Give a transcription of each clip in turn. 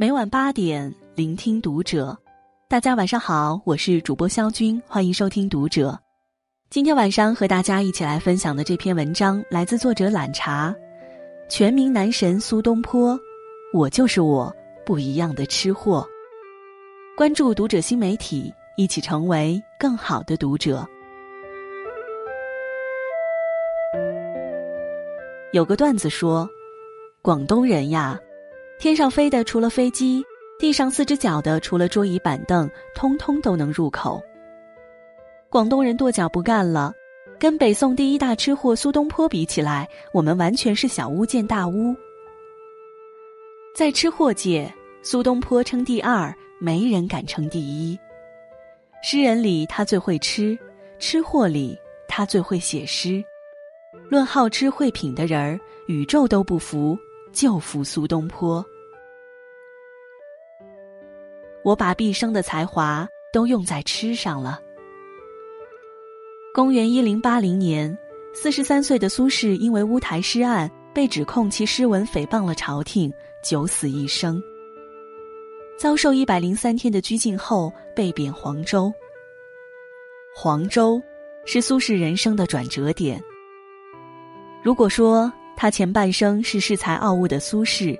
每晚八点，聆听读者。大家晚上好，我是主播肖军，欢迎收听读者。今天晚上和大家一起来分享的这篇文章，来自作者懒茶。全民男神苏东坡，我就是我，不一样的吃货。关注读者新媒体，一起成为更好的读者。有个段子说，广东人呀。天上飞的除了飞机，地上四只脚的除了桌椅板凳，通通都能入口。广东人跺脚不干了，跟北宋第一大吃货苏东坡比起来，我们完全是小巫见大巫。在吃货界，苏东坡称第二，没人敢称第一。诗人里他最会吃，吃货里他最会写诗。论好吃会品的人儿，宇宙都不服。救服苏东坡。我把毕生的才华都用在吃上了。公元一零八零年，四十三岁的苏轼因为乌台诗案被指控其诗文诽谤了朝廷，九死一生。遭受一百零三天的拘禁后，被贬黄州。黄州，是苏轼人生的转折点。如果说，他前半生是恃才傲物的苏轼，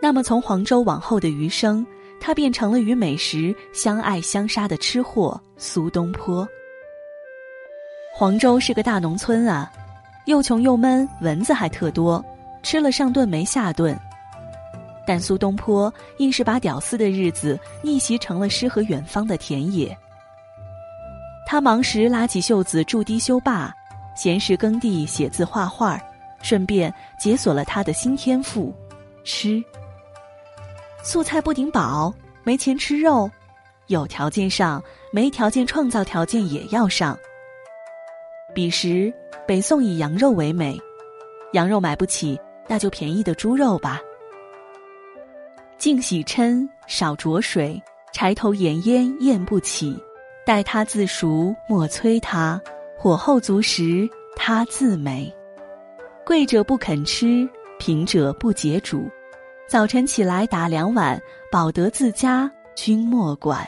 那么从黄州往后的余生，他变成了与美食相爱相杀的吃货苏东坡。黄州是个大农村啊，又穷又闷，蚊子还特多，吃了上顿没下顿。但苏东坡硬是把屌丝的日子逆袭成了诗和远方的田野。他忙时拉起袖子筑堤修坝，闲时耕地写字画画顺便解锁了他的新天赋，吃。素菜不顶饱，没钱吃肉，有条件上，没条件创造条件也要上。彼时北宋以羊肉为美，羊肉买不起，那就便宜的猪肉吧。净洗嗔，少浊水，柴头掩烟咽不起。待他自熟，莫催他。火候足时，他自美。贵者不肯吃，贫者不解煮。早晨起来打两碗，饱得自家，君莫管。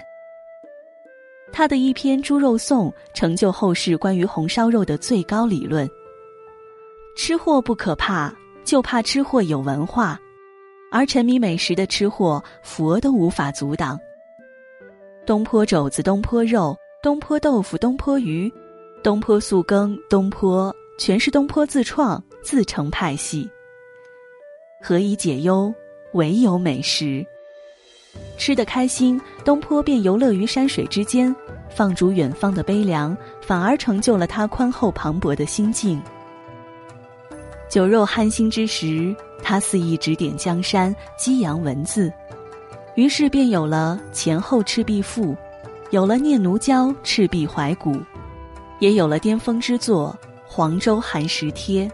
他的一篇《猪肉颂》成就后世关于红烧肉的最高理论。吃货不可怕，就怕吃货有文化，而沉迷美食的吃货，佛都无法阻挡。东坡肘子，东坡肉，东坡豆腐，东坡鱼，东坡素羹，东坡。全是东坡自创自成派系。何以解忧？唯有美食。吃得开心，东坡便游乐于山水之间，放逐远方的悲凉，反而成就了他宽厚磅礴的心境。酒肉酣心之时，他肆意指点江山，激扬文字，于是便有了《前后赤壁赋》，有了《念奴娇·赤壁怀古》，也有了巅峰之作。黄州寒食帖，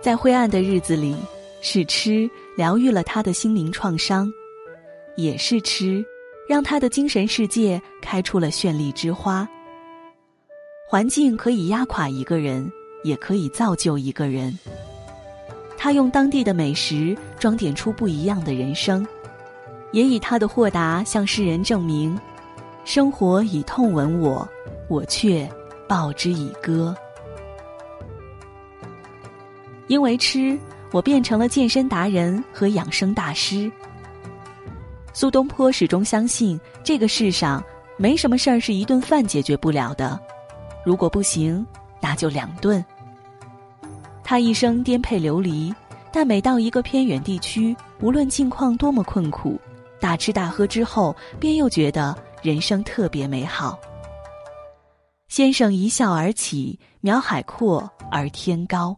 在灰暗的日子里，是吃疗愈了他的心灵创伤，也是吃让他的精神世界开出了绚丽之花。环境可以压垮一个人，也可以造就一个人。他用当地的美食装点出不一样的人生，也以他的豁达向世人证明：生活以痛吻我，我却。报之以歌，因为吃，我变成了健身达人和养生大师。苏东坡始终相信，这个世上没什么事儿是一顿饭解决不了的，如果不行，那就两顿。他一生颠沛流离，但每到一个偏远地区，无论境况多么困苦，大吃大喝之后，便又觉得人生特别美好。先生一笑而起，苗海阔而天高。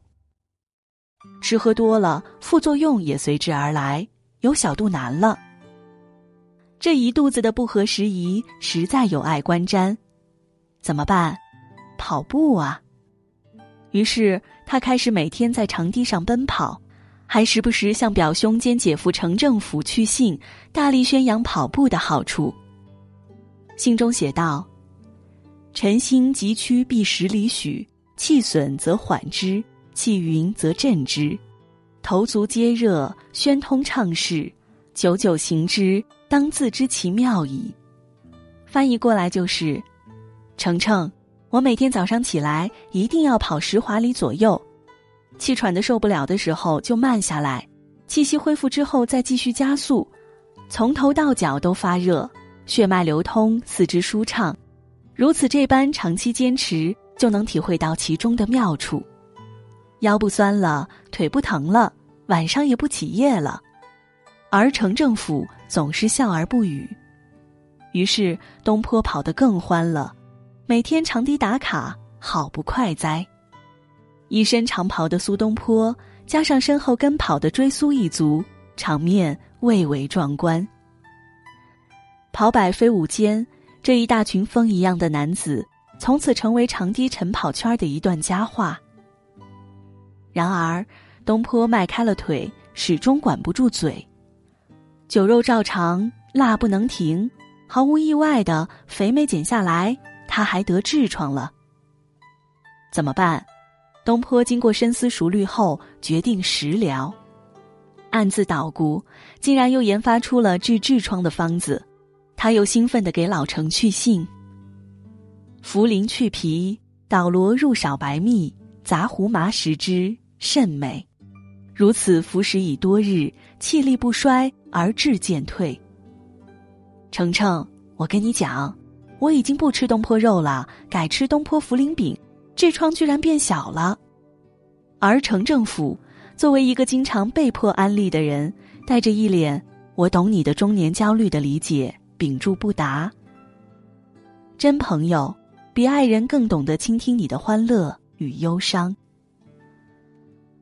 吃喝多了，副作用也随之而来，有小肚腩了。这一肚子的不合时宜，实在有碍观瞻，怎么办？跑步啊！于是他开始每天在长堤上奔跑，还时不时向表兄兼姐夫程政府去信，大力宣扬跑步的好处。信中写道。晨兴急趋必十里许，气损则缓之，气匀则振之。头足皆热，宣通畅事，久久行之，当自知其妙矣。翻译过来就是：程程，我每天早上起来一定要跑十华里左右，气喘的受不了的时候就慢下来，气息恢复之后再继续加速，从头到脚都发热，血脉流通，四肢舒畅。如此这般长期坚持，就能体会到其中的妙处。腰不酸了，腿不疼了，晚上也不起夜了。而城政府总是笑而不语，于是东坡跑得更欢了，每天长堤打卡，好不快哉！一身长袍的苏东坡，加上身后跟跑的追苏一族，场面蔚为壮观。跑百飞舞间，这一大群风一样的男子，从此成为长堤晨跑圈的一段佳话。然而，东坡迈开了腿，始终管不住嘴。酒肉照常，辣不能停，毫无意外的，肥没减下来，他还得痔疮了。怎么办？东坡经过深思熟虑后，决定食疗。暗自捣鼓，竟然又研发出了治痔疮的方子。他又兴奋地给老程去信：茯苓去皮，捣罗入少白蜜，杂胡麻食之，甚美。如此服食已多日，气力不衰而志渐退。程程，我跟你讲，我已经不吃东坡肉了，改吃东坡茯苓饼，痔疮居然变小了。而程政府作为一个经常被迫安利的人，带着一脸“我懂你的中年焦虑”的理解，屏住不答。真朋友，比爱人更懂得倾听你的欢乐与忧伤。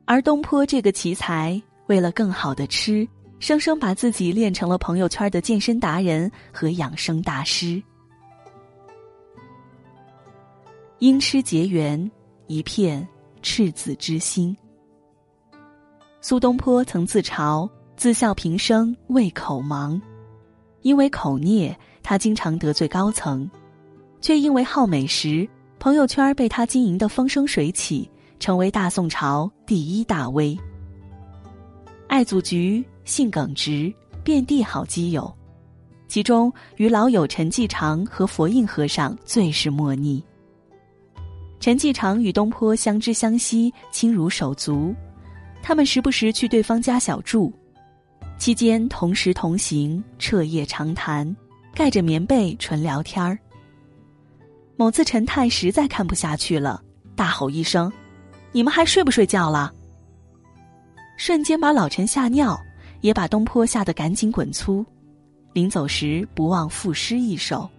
而东坡这个奇才，为了更好的吃，生生把自己练成了朋友圈的健身达人和养生大师。因吃结缘，一片赤子之心。苏东坡曾自嘲自笑平生为口忙，因为口孽，他经常得罪高层，却因为好美食，朋友圈被他经营的风生水起。成为大宋朝第一大 V，爱祖菊，性耿直，遍地好基友，其中与老友陈继常和佛印和尚最是莫逆。陈继常与东坡相知相惜，亲如手足，他们时不时去对方家小住，期间同时同行，彻夜长谈，盖着棉被纯聊天儿。某次陈太实在看不下去了，大吼一声。你们还睡不睡觉了？瞬间把老陈吓尿，也把东坡吓得赶紧滚粗。临走时不忘赋诗一首：“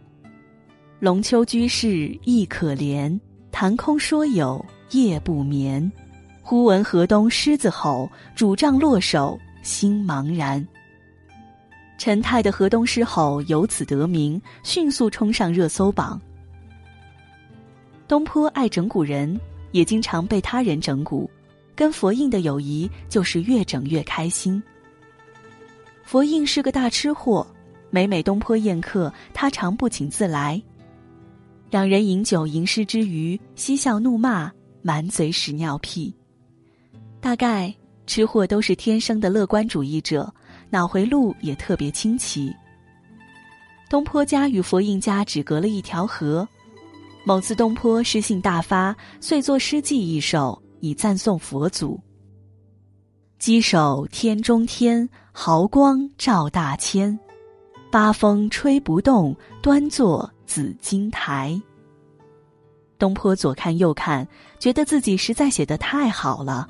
龙丘居士亦可怜，谈空说有夜不眠。忽闻河东狮子吼，拄杖落手心茫然。”陈太的河东狮吼由此得名，迅速冲上热搜榜。东坡爱整蛊人。也经常被他人整蛊，跟佛印的友谊就是越整越开心。佛印是个大吃货，每每东坡宴客，他常不请自来。两人饮酒吟诗之余，嬉笑怒骂，满嘴屎尿屁。大概吃货都是天生的乐观主义者，脑回路也特别清奇。东坡家与佛印家只隔了一条河。某次东坡诗兴大发，遂作诗记一首，以赞颂佛祖。稽首天中天，毫光照大千，八风吹不动，端坐紫金台。东坡左看右看，觉得自己实在写得太好了，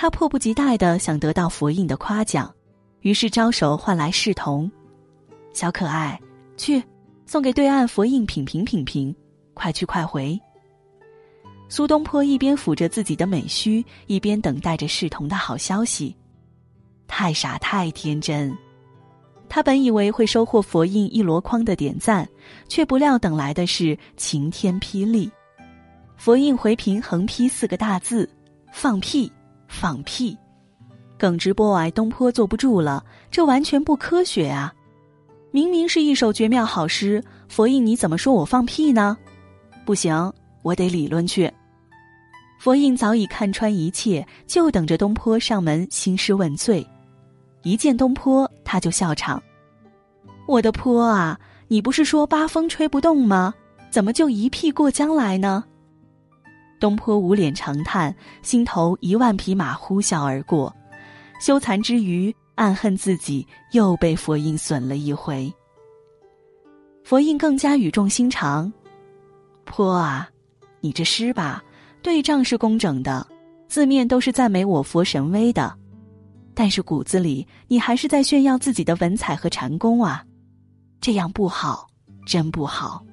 他迫不及待的想得到佛印的夸奖，于是招手唤来侍童：“小可爱，去送给对岸佛印品评品评。”快去快回。苏东坡一边抚着自己的美须，一边等待着侍童的好消息。太傻太天真，他本以为会收获佛印一箩筐的点赞，却不料等来的是晴天霹雳。佛印回屏横批四个大字：“放屁，放屁！”耿直波哀东坡坐不住了，这完全不科学啊！明明是一首绝妙好诗，佛印你怎么说我放屁呢？不行，我得理论去。佛印早已看穿一切，就等着东坡上门兴师问罪。一见东坡，他就笑场：“我的坡啊，你不是说八风吹不动吗？怎么就一屁过江来呢？”东坡捂脸长叹，心头一万匹马呼啸而过，羞惭之余，暗恨自己又被佛印损了一回。佛印更加语重心长：“坡啊，你这诗吧，对仗是工整的，字面都是赞美我佛神威的，但是骨子里你还是在炫耀自己的文采和禅功啊，这样不好，真不好。”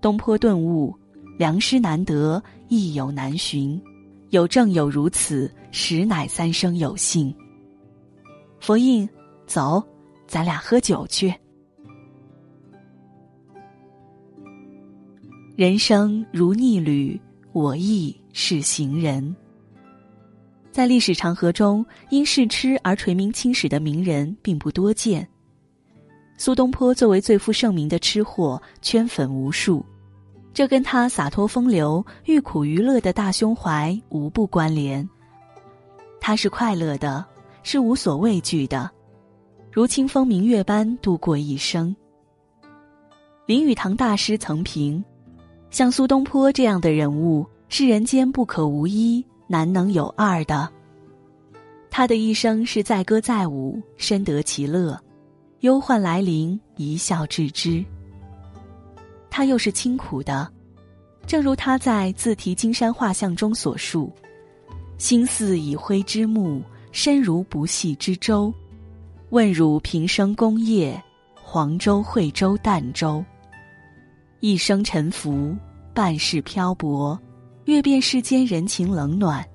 东坡顿悟。良师难得，益友难寻。有正友如此，实乃三生有幸。佛印，走，咱俩喝酒去。人生如逆旅，我亦是行人。在历史长河中，因试吃而垂名青史的名人并不多见。苏东坡作为最负盛名的吃货，圈粉无数。这跟他洒脱风流、欲苦于乐的大胸怀无不关联。他是快乐的，是无所畏惧的，如清风明月般度过一生。林语堂大师曾评：像苏东坡这样的人物，是人间不可无一，难能有二的。他的一生是载歌载舞，深得其乐，忧患来临，一笑置之。他又是清苦的，正如他在《自题金山画像》中所述：“心似已灰之木，身如不系之舟。问汝平生功业，黄州、惠州、儋州。一生沉浮，半世漂泊，阅遍世间人情冷暖。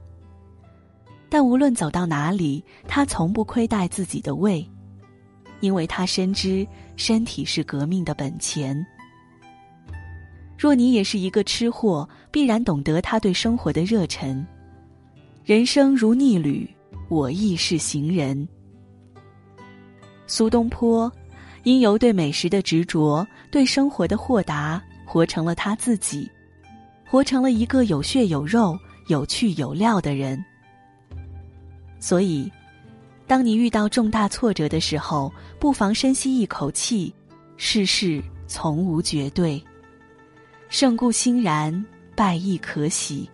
但无论走到哪里，他从不亏待自己的胃，因为他深知身体是革命的本钱。”若你也是一个吃货，必然懂得他对生活的热忱。人生如逆旅，我亦是行人。苏东坡，因由对美食的执着，对生活的豁达，活成了他自己，活成了一个有血有肉、有趣有料的人。所以，当你遇到重大挫折的时候，不妨深吸一口气，世事从无绝对。胜固欣然，败亦可喜。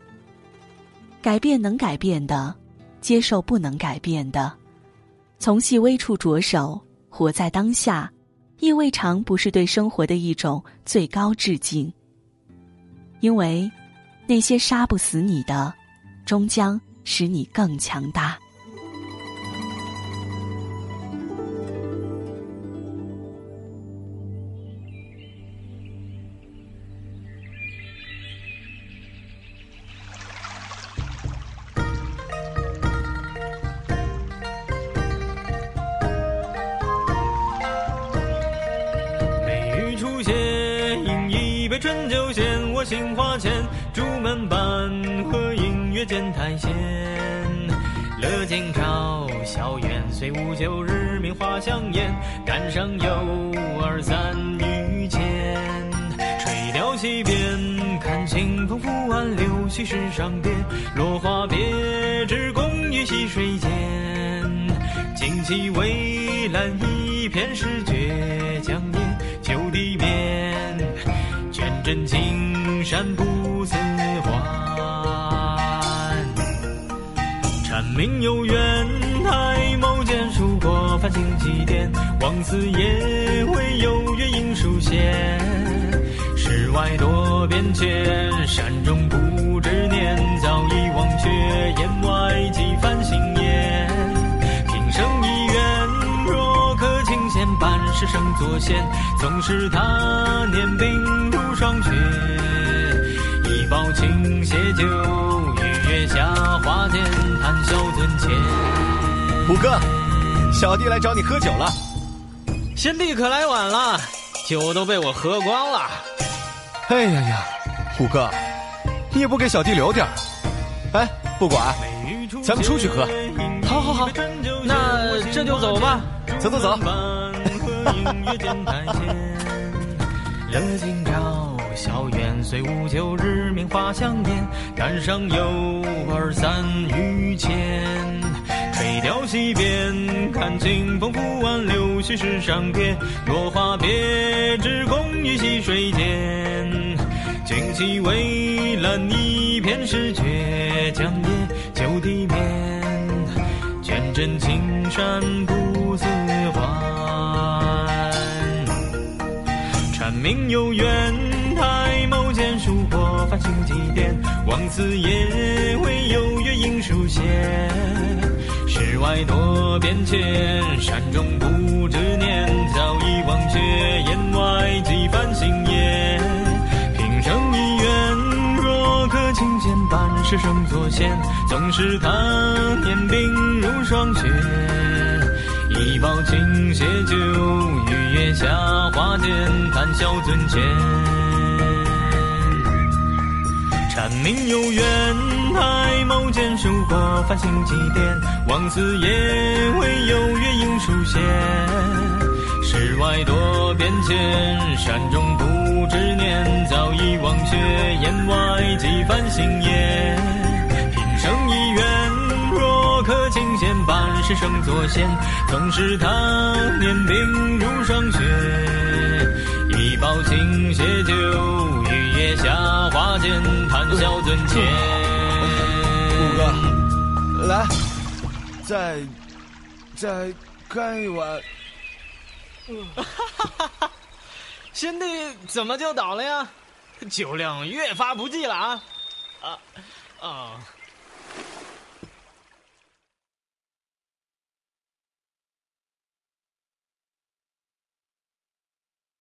改变能改变的，接受不能改变的，从细微处着手，活在当下，亦未尝不是对生活的一种最高致敬。因为，那些杀不死你的，终将使你更强大。杏花前，朱门半和映月见台仙。乐今朝，小园虽无酒，日明花香艳。杆上有二三玉笺，垂钓溪边，看清风拂岸流，虚实上叠，落花别枝共于溪水间。旌旗蔚蓝一片，是绝江夜，旧地面。卷真青山不思还，蝉鸣悠远，抬眸间数过繁星几点，望似夜未有月影疏现。世外多变迁，山中不知念，早已忘生作仙，纵使他年鬓。霜雪，一包青鞋酒，与月下花间谈笑樽前。虎哥，小弟来找你喝酒了。贤弟可来晚了，酒都被我喝光了。哎呀呀，虎哥，你也不给小弟留点儿。哎，不管，咱们出去喝。好好好，那这就走吧。走走走。乐今朝，小园虽无酒，日明花香艳。杆上有二三余钱，垂钓。溪边，看清风拂岸柳絮石上叠，落花别枝共于溪水间。惊起蔚蓝一片是绝江夜旧地面，卷阵青山不似蝉鸣悠远，抬眸见曙光，繁星几点，望此夜未有月影出现。世外多变迁，山中不知年，早已忘却檐外几番星夜。平生一愿，若可亲见半世生作仙，纵使他年鬓如霜雪，一抱清斜酒，与月下花间谈笑尊前。蝉鸣悠远，抬眸见曙光，繁星几点，望此夜未有月影出现。世外多变迁，山中不知年，早已忘却檐外几番星夜。可亲见半世生作仙，纵是他年鬓如霜雪，一抱清斜酒，雨夜下花间谈笑尊前。五哥，来，再再干一碗。兄弟怎么就倒了呀？酒量越发不济了啊！啊啊！